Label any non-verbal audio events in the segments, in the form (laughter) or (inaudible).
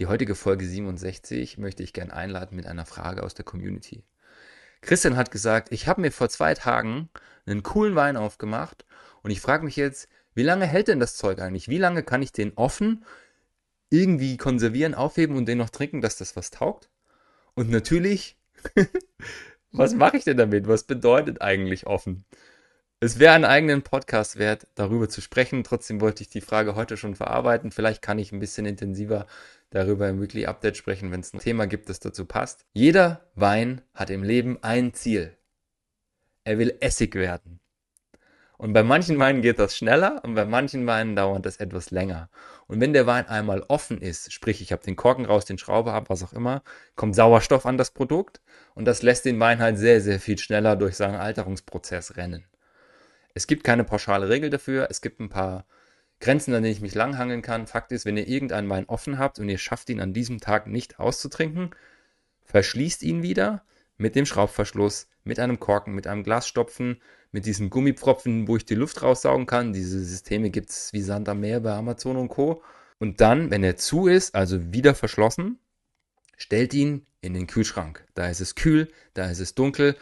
Die heutige Folge 67 möchte ich gern einladen mit einer Frage aus der Community. Christian hat gesagt, ich habe mir vor zwei Tagen einen coolen Wein aufgemacht und ich frage mich jetzt, wie lange hält denn das Zeug eigentlich? Wie lange kann ich den offen irgendwie konservieren, aufheben und den noch trinken, dass das was taugt? Und natürlich, (laughs) was mache ich denn damit? Was bedeutet eigentlich offen? Es wäre einen eigenen Podcast wert, darüber zu sprechen. Trotzdem wollte ich die Frage heute schon verarbeiten. Vielleicht kann ich ein bisschen intensiver darüber im Weekly Update sprechen, wenn es ein Thema gibt, das dazu passt. Jeder Wein hat im Leben ein Ziel. Er will Essig werden. Und bei manchen Weinen geht das schneller und bei manchen Weinen dauert das etwas länger. Und wenn der Wein einmal offen ist, sprich ich habe den Korken raus, den Schraube ab, was auch immer, kommt Sauerstoff an das Produkt und das lässt den Wein halt sehr, sehr viel schneller durch seinen Alterungsprozess rennen. Es gibt keine pauschale Regel dafür. Es gibt ein paar Grenzen, an denen ich mich langhangeln kann. Fakt ist, wenn ihr irgendeinen Wein offen habt und ihr schafft ihn an diesem Tag nicht auszutrinken, verschließt ihn wieder mit dem Schraubverschluss, mit einem Korken, mit einem Glasstopfen, mit diesen Gummipfropfen, wo ich die Luft raussaugen kann. Diese Systeme gibt es wie Sand am Meer bei Amazon und Co. Und dann, wenn er zu ist, also wieder verschlossen, stellt ihn in den Kühlschrank. Da ist es kühl, da ist es dunkel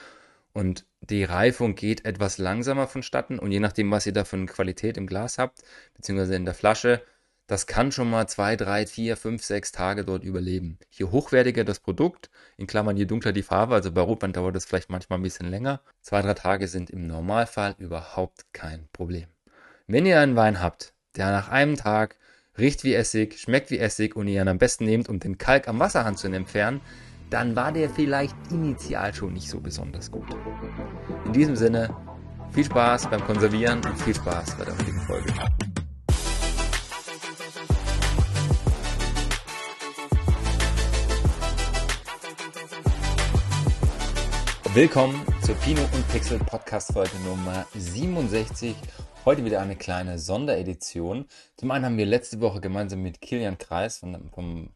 und die Reifung geht etwas langsamer vonstatten und je nachdem, was ihr da für eine Qualität im Glas habt, beziehungsweise in der Flasche, das kann schon mal zwei, drei, vier, fünf, sechs Tage dort überleben. Je hochwertiger das Produkt, in Klammern je dunkler die Farbe, also bei Rotwein dauert das vielleicht manchmal ein bisschen länger, zwei, drei Tage sind im Normalfall überhaupt kein Problem. Wenn ihr einen Wein habt, der nach einem Tag riecht wie Essig, schmeckt wie Essig und ihr ihn am besten nehmt, um den Kalk am Wasserhahn zu entfernen, dann war der vielleicht initial schon nicht so besonders gut. In diesem Sinne, viel Spaß beim Konservieren und viel Spaß bei der heutigen Folge. Willkommen zur Pino und Pixel Podcast Folge Nummer 67. Heute wieder eine kleine Sonderedition. Zum einen haben wir letzte Woche gemeinsam mit Kilian Kreis von, vom,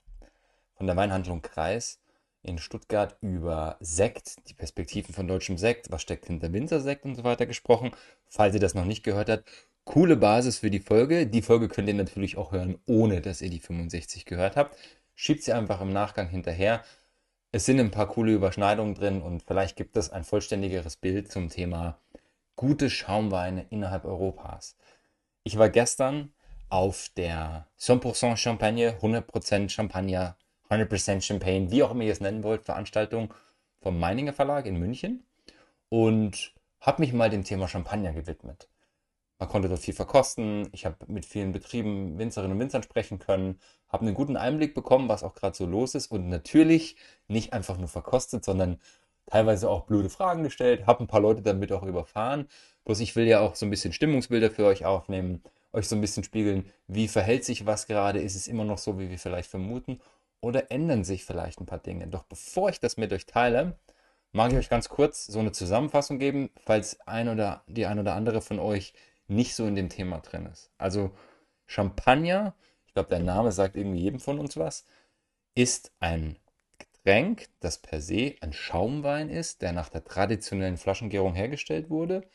von der Weinhandlung Kreis in Stuttgart über Sekt, die Perspektiven von deutschem Sekt, was steckt hinter Winzersekt und so weiter gesprochen. Falls ihr das noch nicht gehört habt, coole Basis für die Folge. Die Folge könnt ihr natürlich auch hören, ohne dass ihr die 65 gehört habt. Schiebt sie einfach im Nachgang hinterher. Es sind ein paar coole Überschneidungen drin und vielleicht gibt es ein vollständigeres Bild zum Thema gute Schaumweine innerhalb Europas. Ich war gestern auf der 100% Champagne, 100% Champagner 100% Champagne, wie auch immer ihr es nennen wollt, Veranstaltung vom Meininger Verlag in München und habe mich mal dem Thema Champagner gewidmet. Man konnte dort viel verkosten, ich habe mit vielen Betrieben, Winzerinnen und Winzern sprechen können, habe einen guten Einblick bekommen, was auch gerade so los ist und natürlich nicht einfach nur verkostet, sondern teilweise auch blöde Fragen gestellt, habe ein paar Leute damit auch überfahren. Bloß ich will ja auch so ein bisschen Stimmungsbilder für euch aufnehmen, euch so ein bisschen spiegeln, wie verhält sich was gerade, ist es immer noch so, wie wir vielleicht vermuten oder ändern sich vielleicht ein paar Dinge. Doch bevor ich das mit euch teile, mag ich euch ganz kurz so eine Zusammenfassung geben, falls ein oder die ein oder andere von euch nicht so in dem Thema drin ist. Also Champagner, ich glaube, der Name sagt irgendwie jedem von uns was, ist ein Getränk, das per se ein Schaumwein ist, der nach der traditionellen Flaschengärung hergestellt wurde.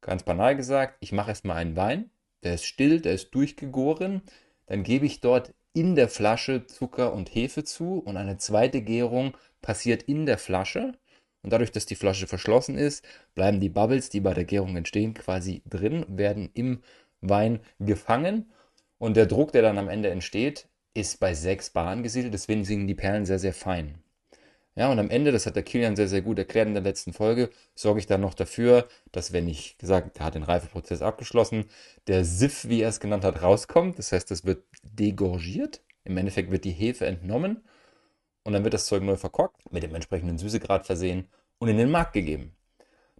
Ganz banal gesagt, ich mache erstmal einen Wein, der ist still, der ist durchgegoren, dann gebe ich dort in der Flasche Zucker und Hefe zu und eine zweite Gärung passiert in der Flasche. Und dadurch, dass die Flasche verschlossen ist, bleiben die Bubbles, die bei der Gärung entstehen, quasi drin, werden im Wein gefangen. Und der Druck, der dann am Ende entsteht, ist bei 6 Bar angesiedelt. Deswegen sind die Perlen sehr, sehr fein. Ja, und am Ende, das hat der Kilian sehr, sehr gut erklärt in der letzten Folge, sorge ich dann noch dafür, dass wenn ich gesagt, er hat den Reifeprozess abgeschlossen, der Siff, wie er es genannt hat, rauskommt. Das heißt, es wird degorgiert. Im Endeffekt wird die Hefe entnommen und dann wird das Zeug neu verkorkt, mit dem entsprechenden Süßegrad versehen und in den Markt gegeben.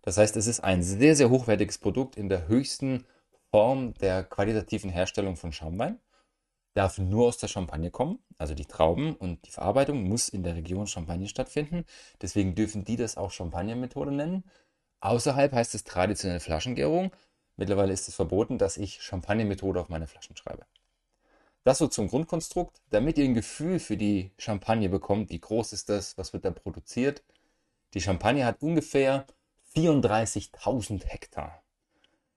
Das heißt, es ist ein sehr, sehr hochwertiges Produkt in der höchsten Form der qualitativen Herstellung von Schaumwein darf nur aus der Champagne kommen. Also die Trauben und die Verarbeitung muss in der Region Champagne stattfinden. Deswegen dürfen die das auch Champagner-Methode nennen. Außerhalb heißt es traditionelle Flaschengärung. Mittlerweile ist es verboten, dass ich Champagner-Methode auf meine Flaschen schreibe. Das so zum Grundkonstrukt, damit ihr ein Gefühl für die Champagne bekommt. Wie groß ist das? Was wird da produziert? Die Champagne hat ungefähr 34.000 Hektar.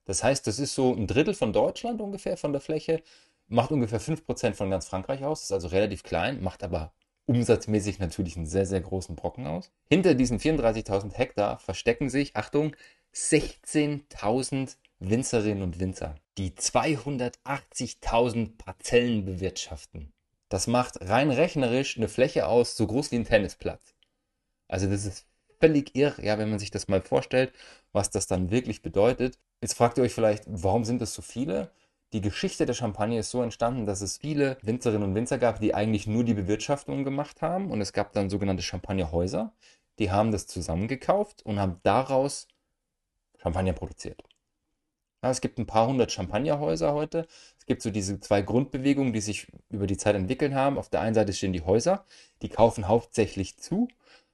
Das heißt, das ist so ein Drittel von Deutschland ungefähr von der Fläche macht ungefähr 5% von ganz Frankreich aus, ist also relativ klein, macht aber umsatzmäßig natürlich einen sehr, sehr großen Brocken aus. Hinter diesen 34.000 Hektar verstecken sich, Achtung, 16.000 Winzerinnen und Winzer, die 280.000 Parzellen bewirtschaften. Das macht rein rechnerisch eine Fläche aus, so groß wie ein Tennisplatz. Also das ist völlig irre, ja, wenn man sich das mal vorstellt, was das dann wirklich bedeutet. Jetzt fragt ihr euch vielleicht, warum sind das so viele? Die Geschichte der Champagne ist so entstanden, dass es viele Winzerinnen und Winzer gab, die eigentlich nur die Bewirtschaftung gemacht haben. Und es gab dann sogenannte Champagnerhäuser. Die haben das zusammengekauft und haben daraus Champagner produziert. Ja, es gibt ein paar hundert Champagnerhäuser heute. Es gibt so diese zwei Grundbewegungen, die sich über die Zeit entwickeln haben. Auf der einen Seite stehen die Häuser, die kaufen hauptsächlich zu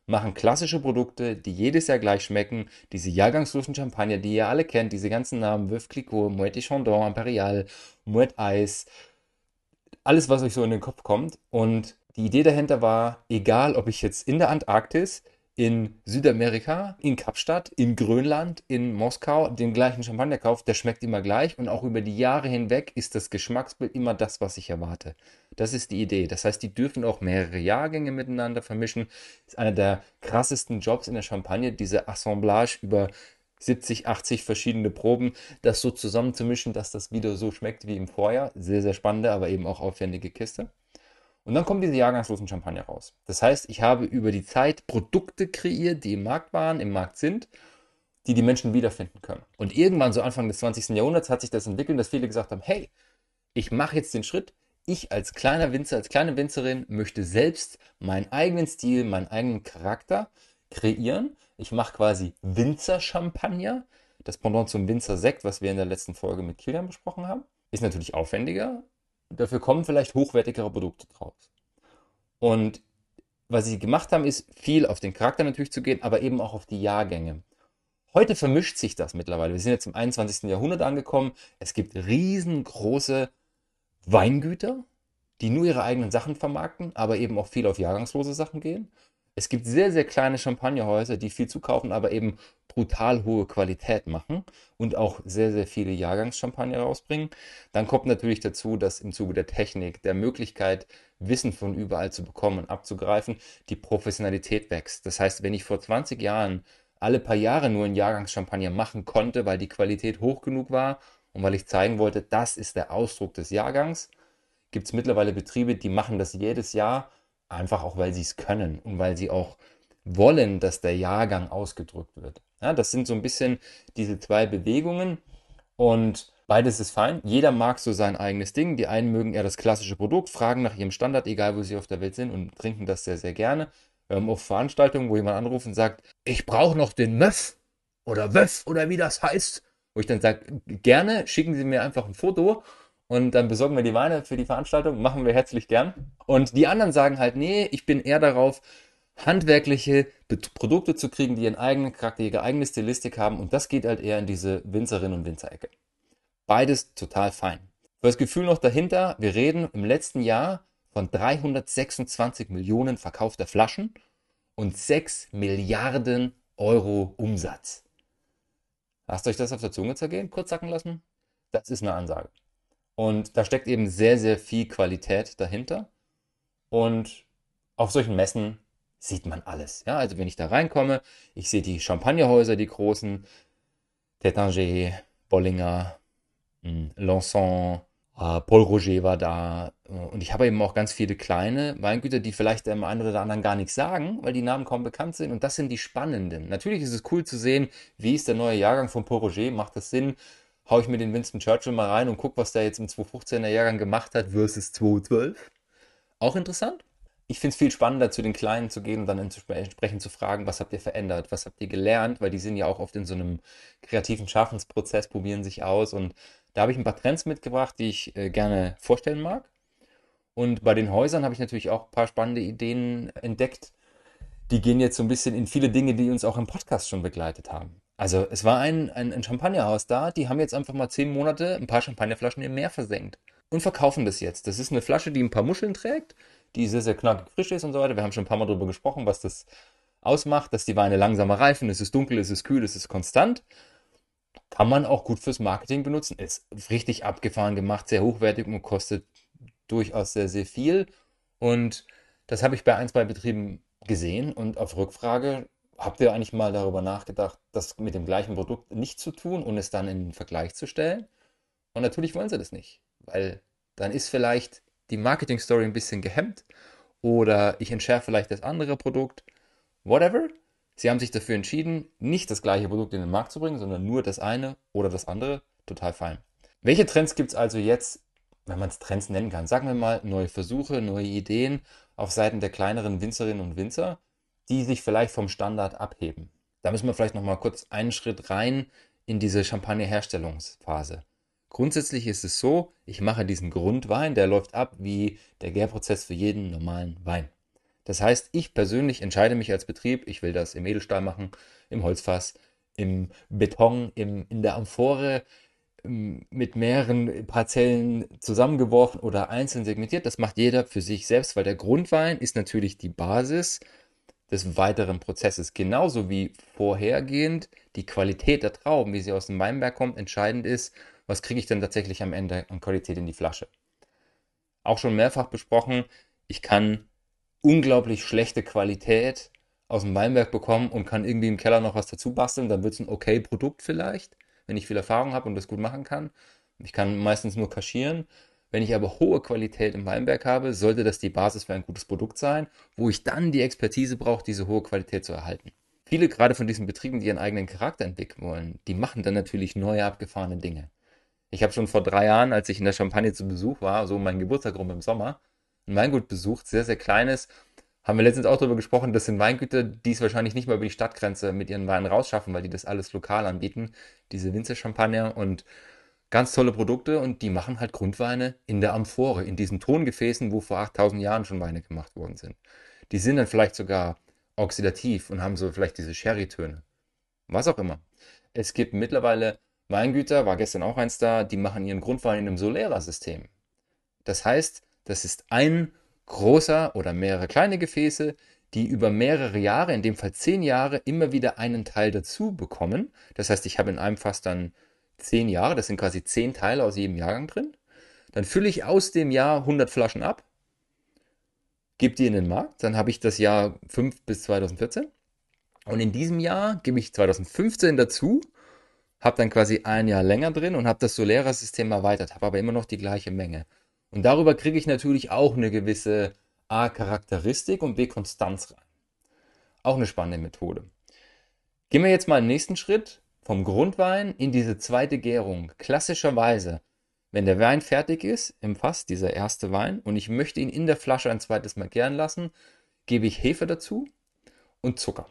machen klassische Produkte, die jedes Jahr gleich schmecken. Diese jahrgangslosen Champagner, die ihr alle kennt, diese ganzen Namen, Veuve Clicquot, Moet de Chandon, Imperial, Moet Ice, alles, was euch so in den Kopf kommt. Und die Idee dahinter war, egal ob ich jetzt in der Antarktis, in Südamerika, in Kapstadt, in Grönland, in Moskau den gleichen Champagner kauft, der schmeckt immer gleich und auch über die Jahre hinweg ist das Geschmacksbild immer das, was ich erwarte. Das ist die Idee. Das heißt, die dürfen auch mehrere Jahrgänge miteinander vermischen. Das ist einer der krassesten Jobs in der Champagne, diese Assemblage über 70, 80 verschiedene Proben, das so zusammenzumischen, dass das wieder so schmeckt wie im Vorjahr. Sehr, sehr spannende, aber eben auch aufwendige Kiste. Und dann kommen diese jahrgangslosen Champagner raus. Das heißt, ich habe über die Zeit Produkte kreiert, die im Markt waren, im Markt sind, die die Menschen wiederfinden können. Und irgendwann, so Anfang des 20. Jahrhunderts, hat sich das entwickelt, dass viele gesagt haben, hey, ich mache jetzt den Schritt, ich als kleiner Winzer, als kleine Winzerin möchte selbst meinen eigenen Stil, meinen eigenen Charakter kreieren. Ich mache quasi Winzer-Champagner, das Pendant zum Winzer-Sekt, was wir in der letzten Folge mit Kilian besprochen haben. Ist natürlich aufwendiger, dafür kommen vielleicht hochwertigere Produkte draus. Und was sie gemacht haben, ist viel auf den Charakter natürlich zu gehen, aber eben auch auf die Jahrgänge. Heute vermischt sich das mittlerweile. Wir sind jetzt im 21. Jahrhundert angekommen. Es gibt riesengroße Weingüter, die nur ihre eigenen Sachen vermarkten, aber eben auch viel auf jahrgangslose Sachen gehen. Es gibt sehr, sehr kleine Champagnerhäuser, die viel zukaufen, aber eben brutal hohe Qualität machen und auch sehr, sehr viele Jahrgangschampagner rausbringen. Dann kommt natürlich dazu, dass im Zuge der Technik, der Möglichkeit, Wissen von überall zu bekommen und abzugreifen, die Professionalität wächst. Das heißt, wenn ich vor 20 Jahren alle paar Jahre nur einen Jahrgangschampagner machen konnte, weil die Qualität hoch genug war und weil ich zeigen wollte, das ist der Ausdruck des Jahrgangs, gibt es mittlerweile Betriebe, die machen das jedes Jahr Einfach auch, weil sie es können und weil sie auch wollen, dass der Jahrgang ausgedrückt wird. Ja, das sind so ein bisschen diese zwei Bewegungen und beides ist fein. Jeder mag so sein eigenes Ding. Die einen mögen eher das klassische Produkt, fragen nach ihrem Standard, egal wo sie auf der Welt sind und trinken das sehr, sehr gerne. Wir haben oft Veranstaltungen, wo jemand anruft und sagt, ich brauche noch den Möff oder Wöff oder wie das heißt. Wo ich dann sage, gerne schicken Sie mir einfach ein Foto und dann besorgen wir die Weine für die Veranstaltung, machen wir herzlich gern. Und die anderen sagen halt, nee, ich bin eher darauf, handwerkliche Produkte zu kriegen, die ihren eigenen Charakter, ihre eigene Stilistik haben. Und das geht halt eher in diese Winzerinnen und Winzerecke. Beides total fein. Für das Gefühl noch dahinter, wir reden im letzten Jahr von 326 Millionen verkaufter Flaschen und 6 Milliarden Euro Umsatz. Lasst euch das auf der Zunge zergehen, kurz sacken lassen. Das ist eine Ansage. Und da steckt eben sehr, sehr viel Qualität dahinter. Und auf solchen Messen sieht man alles. Ja, also wenn ich da reinkomme, ich sehe die Champagnerhäuser, die großen, Tétanger, Bollinger, hm, Lanson, äh, Paul Roger war da. Und ich habe eben auch ganz viele kleine Weingüter, die vielleicht dem einen oder anderen gar nichts sagen, weil die Namen kaum bekannt sind. Und das sind die spannenden. Natürlich ist es cool zu sehen, wie ist der neue Jahrgang von Paul Roger. Macht das Sinn? Haue ich mir den Winston Churchill mal rein und gucke, was der jetzt im 2015er Jahrgang gemacht hat versus 2012. Auch interessant. Ich finde es viel spannender, zu den Kleinen zu gehen und dann entsprechend zu fragen, was habt ihr verändert, was habt ihr gelernt, weil die sind ja auch oft in so einem kreativen Schaffensprozess, probieren sich aus und da habe ich ein paar Trends mitgebracht, die ich äh, gerne vorstellen mag. Und bei den Häusern habe ich natürlich auch ein paar spannende Ideen entdeckt. Die gehen jetzt so ein bisschen in viele Dinge, die uns auch im Podcast schon begleitet haben. Also es war ein, ein, ein Champagnerhaus da, die haben jetzt einfach mal zehn Monate ein paar Champagnerflaschen im Meer versenkt und verkaufen das jetzt. Das ist eine Flasche, die ein paar Muscheln trägt, die sehr, sehr knackig frisch ist und so weiter. Wir haben schon ein paar Mal darüber gesprochen, was das ausmacht, dass die Weine langsamer reifen, es ist dunkel, es ist kühl, es ist konstant. kann man auch gut fürs Marketing benutzen. Ist richtig abgefahren gemacht, sehr hochwertig und kostet durchaus sehr, sehr viel. Und das habe ich bei ein, zwei Betrieben gesehen und auf Rückfrage habt ihr eigentlich mal darüber nachgedacht, das mit dem gleichen Produkt nicht zu tun und es dann in den Vergleich zu stellen? Und natürlich wollen sie das nicht, weil dann ist vielleicht die Marketing-Story ein bisschen gehemmt oder ich entschärfe vielleicht das andere Produkt, whatever. Sie haben sich dafür entschieden, nicht das gleiche Produkt in den Markt zu bringen, sondern nur das eine oder das andere. Total fein. Welche Trends gibt es also jetzt, wenn man es Trends nennen kann? Sagen wir mal neue Versuche, neue Ideen auf Seiten der kleineren Winzerinnen und Winzer, die sich vielleicht vom Standard abheben. Da müssen wir vielleicht nochmal kurz einen Schritt rein in diese Champagner-Herstellungsphase. Grundsätzlich ist es so, ich mache diesen Grundwein, der läuft ab wie der Gärprozess für jeden normalen Wein. Das heißt, ich persönlich entscheide mich als Betrieb, ich will das im Edelstahl machen, im Holzfass, im Beton, im, in der Amphore, ähm, mit mehreren Parzellen zusammengeworfen oder einzeln segmentiert. Das macht jeder für sich selbst, weil der Grundwein ist natürlich die Basis des weiteren Prozesses. Genauso wie vorhergehend die Qualität der Trauben, wie sie aus dem Weinberg kommt, entscheidend ist, was kriege ich denn tatsächlich am Ende an Qualität in die Flasche. Auch schon mehrfach besprochen, ich kann unglaublich schlechte Qualität aus dem Weinberg bekommen und kann irgendwie im Keller noch was dazu basteln, dann wird es ein okay Produkt vielleicht, wenn ich viel Erfahrung habe und das gut machen kann. Ich kann meistens nur kaschieren. Wenn ich aber hohe Qualität im Weinberg habe, sollte das die Basis für ein gutes Produkt sein, wo ich dann die Expertise brauche, diese hohe Qualität zu erhalten. Viele gerade von diesen Betrieben, die ihren eigenen Charakter entwickeln wollen, die machen dann natürlich neue abgefahrene Dinge. Ich habe schon vor drei Jahren, als ich in der Champagne zu Besuch war, so mein Geburtstag rum im Sommer, ein Weingut besucht, sehr, sehr kleines. Haben wir letztens auch darüber gesprochen, das sind Weingüter, die es wahrscheinlich nicht mal über die Stadtgrenze mit ihren Weinen rausschaffen, weil die das alles lokal anbieten, diese Winzer-Champagner und ganz tolle Produkte und die machen halt Grundweine in der Amphore, in diesen Tongefäßen, wo vor 8000 Jahren schon Weine gemacht worden sind. Die sind dann vielleicht sogar oxidativ und haben so vielleicht diese Sherry-Töne. Was auch immer. Es gibt mittlerweile Weingüter, war gestern auch eins da, die machen ihren Grundwein in einem Solera-System. Das heißt, das ist ein großer oder mehrere kleine Gefäße, die über mehrere Jahre, in dem Fall zehn Jahre, immer wieder einen Teil dazu bekommen. Das heißt, ich habe in einem Fass dann zehn Jahre, das sind quasi zehn Teile aus jedem Jahrgang drin. Dann fülle ich aus dem Jahr 100 Flaschen ab, gebe die in den Markt, dann habe ich das Jahr 5 bis 2014. Und in diesem Jahr gebe ich 2015 dazu habe dann quasi ein Jahr länger drin und habe das Solera-System erweitert, habe aber immer noch die gleiche Menge. Und darüber kriege ich natürlich auch eine gewisse A Charakteristik und B Konstanz rein. Auch eine spannende Methode. Gehen wir jetzt mal den nächsten Schritt vom Grundwein in diese zweite Gärung. Klassischerweise, wenn der Wein fertig ist im Fass, dieser erste Wein, und ich möchte ihn in der Flasche ein zweites Mal gären lassen, gebe ich Hefe dazu und Zucker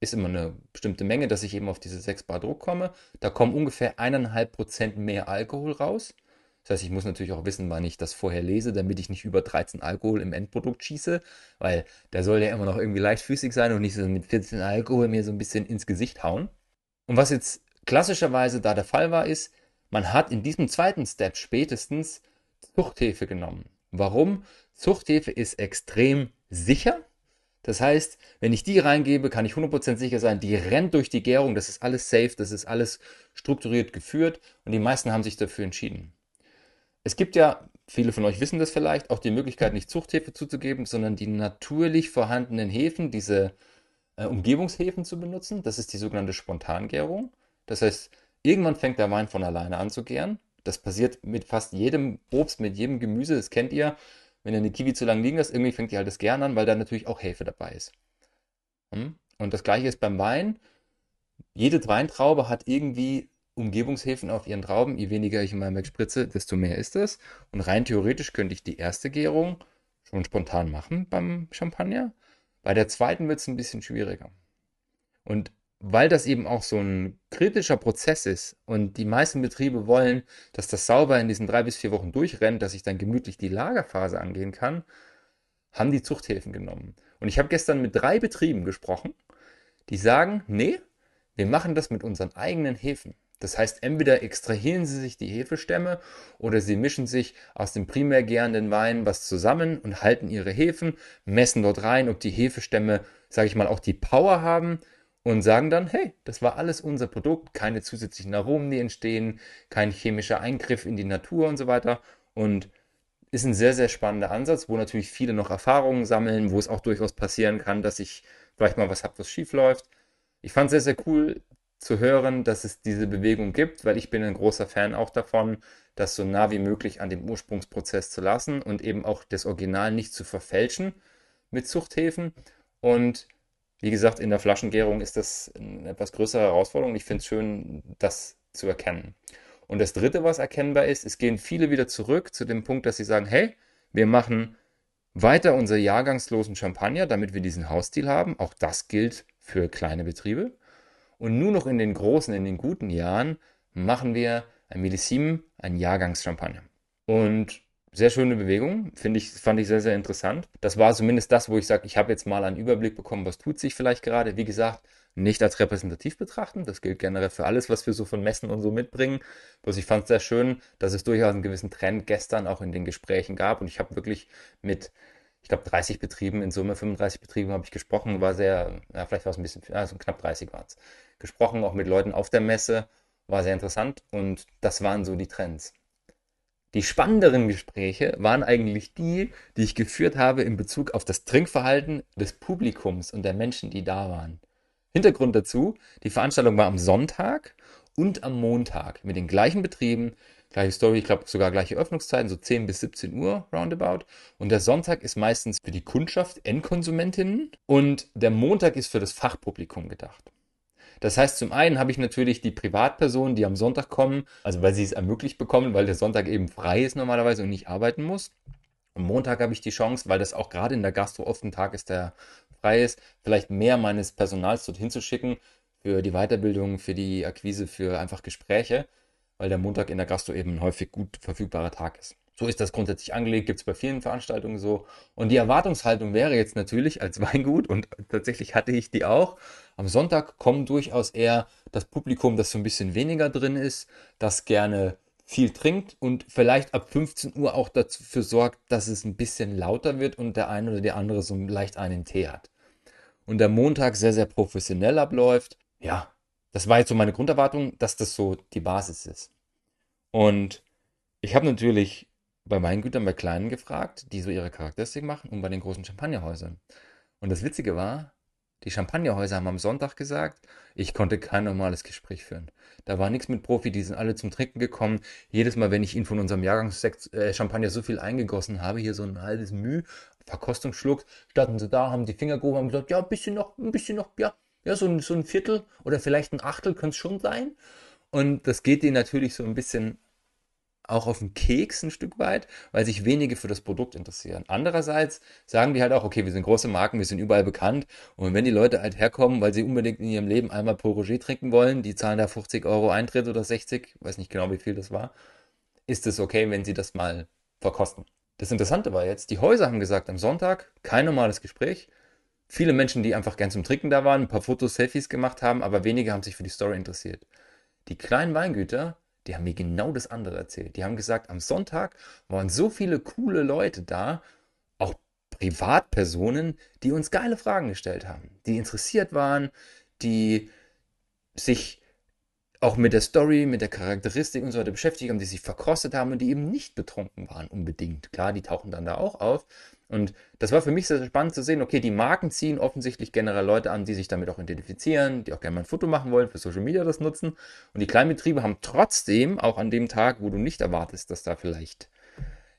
ist immer eine bestimmte Menge, dass ich eben auf diese 6 Bar Druck komme. Da kommen ungefähr 1,5% mehr Alkohol raus. Das heißt, ich muss natürlich auch wissen, wann ich das vorher lese, damit ich nicht über 13 Alkohol im Endprodukt schieße, weil der soll ja immer noch irgendwie leichtfüßig sein und nicht so mit 14 Alkohol mir so ein bisschen ins Gesicht hauen. Und was jetzt klassischerweise da der Fall war, ist, man hat in diesem zweiten Step spätestens Zuchthefe genommen. Warum? Zuchthefe ist extrem sicher das heißt, wenn ich die reingebe, kann ich 100% sicher sein, die rennt durch die Gärung, das ist alles safe, das ist alles strukturiert geführt und die meisten haben sich dafür entschieden. Es gibt ja, viele von euch wissen das vielleicht, auch die Möglichkeit, nicht Zuchthefe zuzugeben, sondern die natürlich vorhandenen Hefen, diese äh, Umgebungshefen zu benutzen. Das ist die sogenannte Spontangärung. Das heißt, irgendwann fängt der Wein von alleine an zu gären. Das passiert mit fast jedem Obst, mit jedem Gemüse, das kennt ihr. Wenn ihr eine Kiwi zu lange liegen lässt, irgendwie fängt die halt das gern an, weil da natürlich auch Hefe dabei ist. Hm? Und das gleiche ist beim Wein. Jede Weintraube hat irgendwie Umgebungshefen auf ihren Trauben. Je weniger ich in meinem Weg spritze, desto mehr ist es. Und rein theoretisch könnte ich die erste Gärung schon spontan machen beim Champagner. Bei der zweiten wird es ein bisschen schwieriger. Und weil das eben auch so ein kritischer Prozess ist und die meisten Betriebe wollen, dass das sauber in diesen drei bis vier Wochen durchrennt, dass ich dann gemütlich die Lagerphase angehen kann, haben die Zuchthäfen genommen. Und ich habe gestern mit drei Betrieben gesprochen, die sagen, nee, wir machen das mit unseren eigenen Hefen. Das heißt, entweder extrahieren sie sich die Hefestämme oder sie mischen sich aus dem primär gärenden Wein was zusammen und halten ihre Hefen, messen dort rein, ob die Hefestämme, sage ich mal, auch die Power haben, und sagen dann, hey, das war alles unser Produkt, keine zusätzlichen Aromen, die entstehen, kein chemischer Eingriff in die Natur und so weiter. Und ist ein sehr, sehr spannender Ansatz, wo natürlich viele noch Erfahrungen sammeln, wo es auch durchaus passieren kann, dass ich vielleicht mal was habe, was schief läuft. Ich fand es sehr, sehr cool zu hören, dass es diese Bewegung gibt, weil ich bin ein großer Fan auch davon, das so nah wie möglich an dem Ursprungsprozess zu lassen und eben auch das Original nicht zu verfälschen mit Zuchthäfen. Und wie gesagt, in der Flaschengärung ist das eine etwas größere Herausforderung. Ich finde es schön, das zu erkennen. Und das Dritte, was erkennbar ist, es gehen viele wieder zurück zu dem Punkt, dass sie sagen, hey, wir machen weiter unser jahrgangslosen Champagner, damit wir diesen Hausstil haben. Auch das gilt für kleine Betriebe. Und nur noch in den großen, in den guten Jahren machen wir ein Millissim, ein Jahrgangschampagner. Und sehr schöne Bewegung, finde ich, fand ich sehr, sehr interessant. Das war zumindest das, wo ich sage, ich habe jetzt mal einen Überblick bekommen, was tut sich vielleicht gerade. Wie gesagt, nicht als repräsentativ betrachten. Das gilt generell für alles, was wir so von Messen und so mitbringen. Bloß ich fand es sehr schön, dass es durchaus einen gewissen Trend gestern auch in den Gesprächen gab. Und ich habe wirklich mit, ich glaube, 30 Betrieben, in Summe 35 Betrieben habe ich gesprochen, war sehr, ja, vielleicht war es ein bisschen, also knapp 30 waren es. Gesprochen, auch mit Leuten auf der Messe, war sehr interessant. Und das waren so die Trends. Die spannenderen Gespräche waren eigentlich die, die ich geführt habe in Bezug auf das Trinkverhalten des Publikums und der Menschen, die da waren. Hintergrund dazu, die Veranstaltung war am Sonntag und am Montag mit den gleichen Betrieben, gleiche Story, ich glaube sogar gleiche Öffnungszeiten, so 10 bis 17 Uhr roundabout. Und der Sonntag ist meistens für die Kundschaft, Endkonsumentinnen und der Montag ist für das Fachpublikum gedacht. Das heißt, zum einen habe ich natürlich die Privatpersonen, die am Sonntag kommen, also weil sie es ermöglicht bekommen, weil der Sonntag eben frei ist normalerweise und nicht arbeiten muss. Am Montag habe ich die Chance, weil das auch gerade in der Gastro oft ein Tag ist, der frei ist, vielleicht mehr meines Personals dorthin zu schicken für die Weiterbildung, für die Akquise, für einfach Gespräche, weil der Montag in der Gastro eben ein häufig gut verfügbarer Tag ist. So ist das grundsätzlich angelegt, gibt es bei vielen Veranstaltungen so. Und die Erwartungshaltung wäre jetzt natürlich als (laughs) Weingut, und tatsächlich hatte ich die auch, am Sonntag kommt durchaus eher das Publikum, das so ein bisschen weniger drin ist, das gerne viel trinkt und vielleicht ab 15 Uhr auch dafür sorgt, dass es ein bisschen lauter wird und der eine oder die andere so leicht einen Tee hat. Und der Montag sehr, sehr professionell abläuft. Ja, das war jetzt so meine Grunderwartung, dass das so die Basis ist. Und ich habe natürlich bei Weingütern, bei kleinen gefragt, die so ihre Charakteristik machen und bei den großen Champagnerhäusern. Und das Witzige war, die Champagnerhäuser haben am Sonntag gesagt, ich konnte kein normales Gespräch führen. Da war nichts mit Profi, die sind alle zum Trinken gekommen. Jedes Mal, wenn ich ihnen von unserem Jahrgangssekt äh, Champagner so viel eingegossen habe, hier so ein halbes Müh, Verkostung schluckt, standen sie da, haben die Finger gehoben und gesagt, ja, ein bisschen noch, ein bisschen noch, ja, ja, so ein, so ein Viertel oder vielleicht ein Achtel könnte es schon sein. Und das geht ihnen natürlich so ein bisschen auch auf den Keks ein Stück weit, weil sich wenige für das Produkt interessieren. Andererseits sagen die halt auch, okay, wir sind große Marken, wir sind überall bekannt und wenn die Leute halt herkommen, weil sie unbedingt in ihrem Leben einmal Paul Roger trinken wollen, die zahlen da 50 Euro Eintritt oder 60, weiß nicht genau, wie viel das war, ist es okay, wenn sie das mal verkosten. Das Interessante war jetzt, die Häuser haben gesagt, am Sonntag kein normales Gespräch. Viele Menschen, die einfach gern zum Trinken da waren, ein paar Fotos, Selfies gemacht haben, aber wenige haben sich für die Story interessiert. Die kleinen Weingüter die haben mir genau das andere erzählt. Die haben gesagt, am Sonntag waren so viele coole Leute da, auch Privatpersonen, die uns geile Fragen gestellt haben, die interessiert waren, die sich auch mit der Story, mit der Charakteristik und so weiter beschäftigt haben, die sich verkostet haben und die eben nicht betrunken waren unbedingt. Klar, die tauchen dann da auch auf, und das war für mich sehr spannend zu sehen, okay, die Marken ziehen offensichtlich generell Leute an, die sich damit auch identifizieren, die auch gerne mal ein Foto machen wollen, für Social Media das nutzen. Und die Kleinbetriebe haben trotzdem, auch an dem Tag, wo du nicht erwartest, dass da vielleicht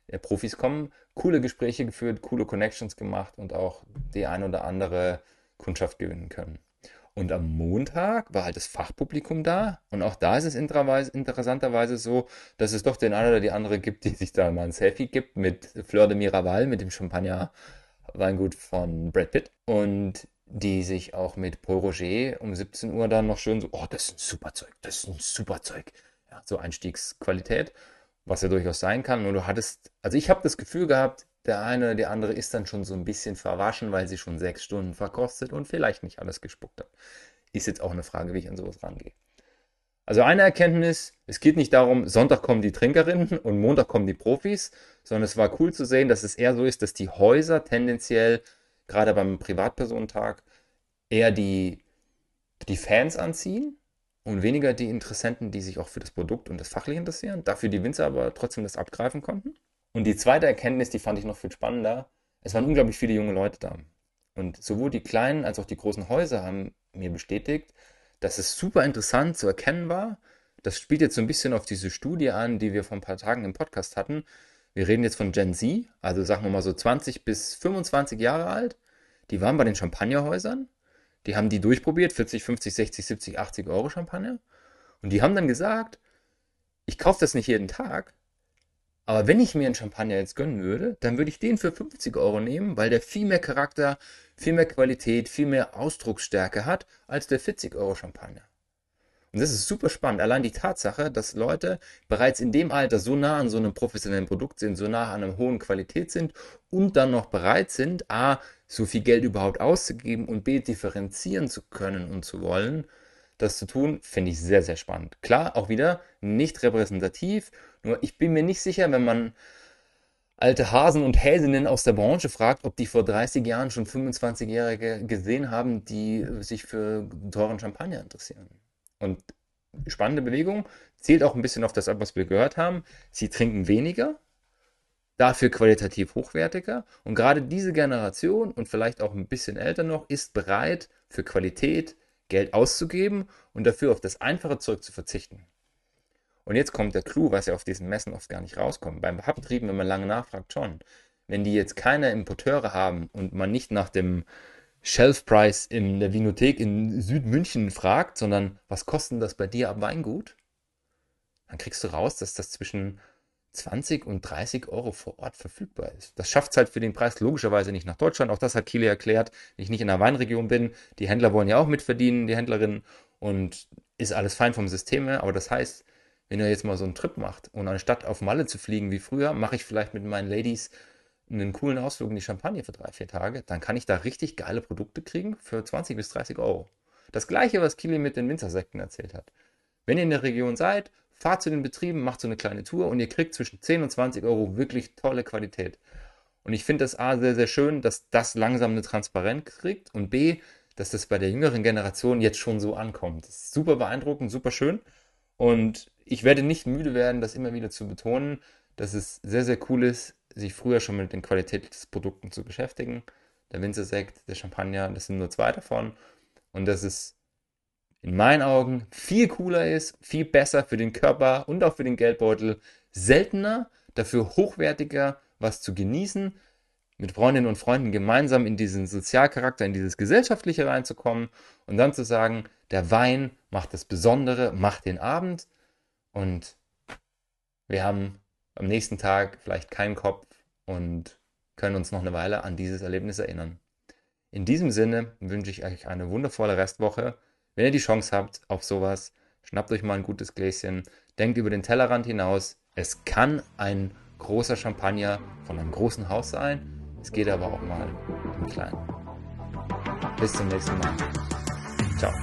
äh, Profis kommen, coole Gespräche geführt, coole Connections gemacht und auch die ein oder andere Kundschaft gewinnen können. Und am Montag war halt das Fachpublikum da. Und auch da ist es interessanterweise so, dass es doch den einen oder die andere gibt, die sich da mal ein Selfie gibt mit Fleur de Miraval, mit dem Champagner-Weingut von Brad Pitt. Und die sich auch mit Paul Roger um 17 Uhr dann noch schön so, oh, das ist ein super Zeug, das ist ein super Zeug. Ja, so Einstiegsqualität, was ja durchaus sein kann. Und du hattest, also ich habe das Gefühl gehabt, der eine oder die andere ist dann schon so ein bisschen verwaschen, weil sie schon sechs Stunden verkostet und vielleicht nicht alles gespuckt hat. Ist jetzt auch eine Frage, wie ich an sowas rangehe. Also eine Erkenntnis, es geht nicht darum, Sonntag kommen die Trinkerinnen und Montag kommen die Profis, sondern es war cool zu sehen, dass es eher so ist, dass die Häuser tendenziell, gerade beim Privatpersonentag, eher die die Fans anziehen und weniger die Interessenten, die sich auch für das Produkt und das Fachliche interessieren, dafür die Winzer aber trotzdem das abgreifen konnten. Und die zweite Erkenntnis, die fand ich noch viel spannender, es waren unglaublich viele junge Leute da. Und sowohl die kleinen als auch die großen Häuser haben mir bestätigt, dass es super interessant zu erkennen war. Das spielt jetzt so ein bisschen auf diese Studie an, die wir vor ein paar Tagen im Podcast hatten. Wir reden jetzt von Gen Z, also sagen wir mal so 20 bis 25 Jahre alt. Die waren bei den Champagnerhäusern die haben die durchprobiert, 40, 50, 60, 70, 80 Euro Champagner. Und die haben dann gesagt, ich kaufe das nicht jeden Tag, aber wenn ich mir einen Champagner jetzt gönnen würde, dann würde ich den für 50 Euro nehmen, weil der viel mehr Charakter, viel mehr Qualität, viel mehr Ausdrucksstärke hat als der 40 Euro Champagner. Und das ist super spannend. Allein die Tatsache, dass Leute bereits in dem Alter so nah an so einem professionellen Produkt sind, so nah an einer hohen Qualität sind und dann noch bereit sind, A, so viel Geld überhaupt auszugeben und B, differenzieren zu können und zu wollen, das zu tun, finde ich sehr, sehr spannend. Klar, auch wieder nicht repräsentativ, nur ich bin mir nicht sicher, wenn man alte Hasen und Häsinnen aus der Branche fragt, ob die vor 30 Jahren schon 25-Jährige gesehen haben, die sich für teuren Champagner interessieren. Und spannende Bewegung, zählt auch ein bisschen auf das ab, was wir gehört haben. Sie trinken weniger, dafür qualitativ hochwertiger. Und gerade diese Generation und vielleicht auch ein bisschen älter noch ist bereit, für Qualität Geld auszugeben und dafür auf das einfache Zeug zu verzichten. Und jetzt kommt der Clou, was ja auf diesen Messen oft gar nicht rauskommt. Beim Haupttrieben, wenn man lange nachfragt, schon. Wenn die jetzt keine Importeure haben und man nicht nach dem Shelf Price in der Vinothek in Südmünchen fragt, sondern was kostet das bei dir ab Weingut? Dann kriegst du raus, dass das zwischen 20 und 30 Euro vor Ort verfügbar ist. Das schafft es halt für den Preis logischerweise nicht nach Deutschland. Auch das hat Kili erklärt, wenn ich nicht in einer Weinregion bin. Die Händler wollen ja auch mitverdienen, die Händlerinnen. Und ist alles fein vom System her. Aber das heißt, wenn ihr jetzt mal so einen Trip macht und anstatt auf Malle zu fliegen wie früher, mache ich vielleicht mit meinen Ladies einen coolen Ausflug in die Champagne für drei, vier Tage, dann kann ich da richtig geile Produkte kriegen für 20 bis 30 Euro. Das gleiche, was Kili mit den Winzersekten erzählt hat. Wenn ihr in der Region seid, fahrt zu den Betrieben, macht so eine kleine Tour und ihr kriegt zwischen 10 und 20 Euro wirklich tolle Qualität. Und ich finde das A sehr, sehr schön, dass das langsam eine Transparenz kriegt und B, dass das bei der jüngeren Generation jetzt schon so ankommt. Das ist super beeindruckend, super schön. Und ich werde nicht müde werden, das immer wieder zu betonen, dass es sehr, sehr cool ist, sich früher schon mit den Qualitätsprodukten zu beschäftigen. Der Winzersekt, der Champagner, das sind nur zwei davon. Und dass es in meinen Augen viel cooler ist, viel besser für den Körper und auch für den Geldbeutel, seltener, dafür hochwertiger was zu genießen, mit Freundinnen und Freunden gemeinsam in diesen Sozialcharakter, in dieses Gesellschaftliche reinzukommen und dann zu sagen, der Wein macht das Besondere, macht den Abend und wir haben am nächsten Tag vielleicht keinen Kopf und können uns noch eine Weile an dieses Erlebnis erinnern. In diesem Sinne wünsche ich euch eine wundervolle Restwoche. Wenn ihr die Chance habt auf sowas, schnappt euch mal ein gutes Gläschen, denkt über den Tellerrand hinaus. Es kann ein großer Champagner von einem großen Haus sein. Es geht aber auch mal im Kleinen. Bis zum nächsten Mal. Ciao.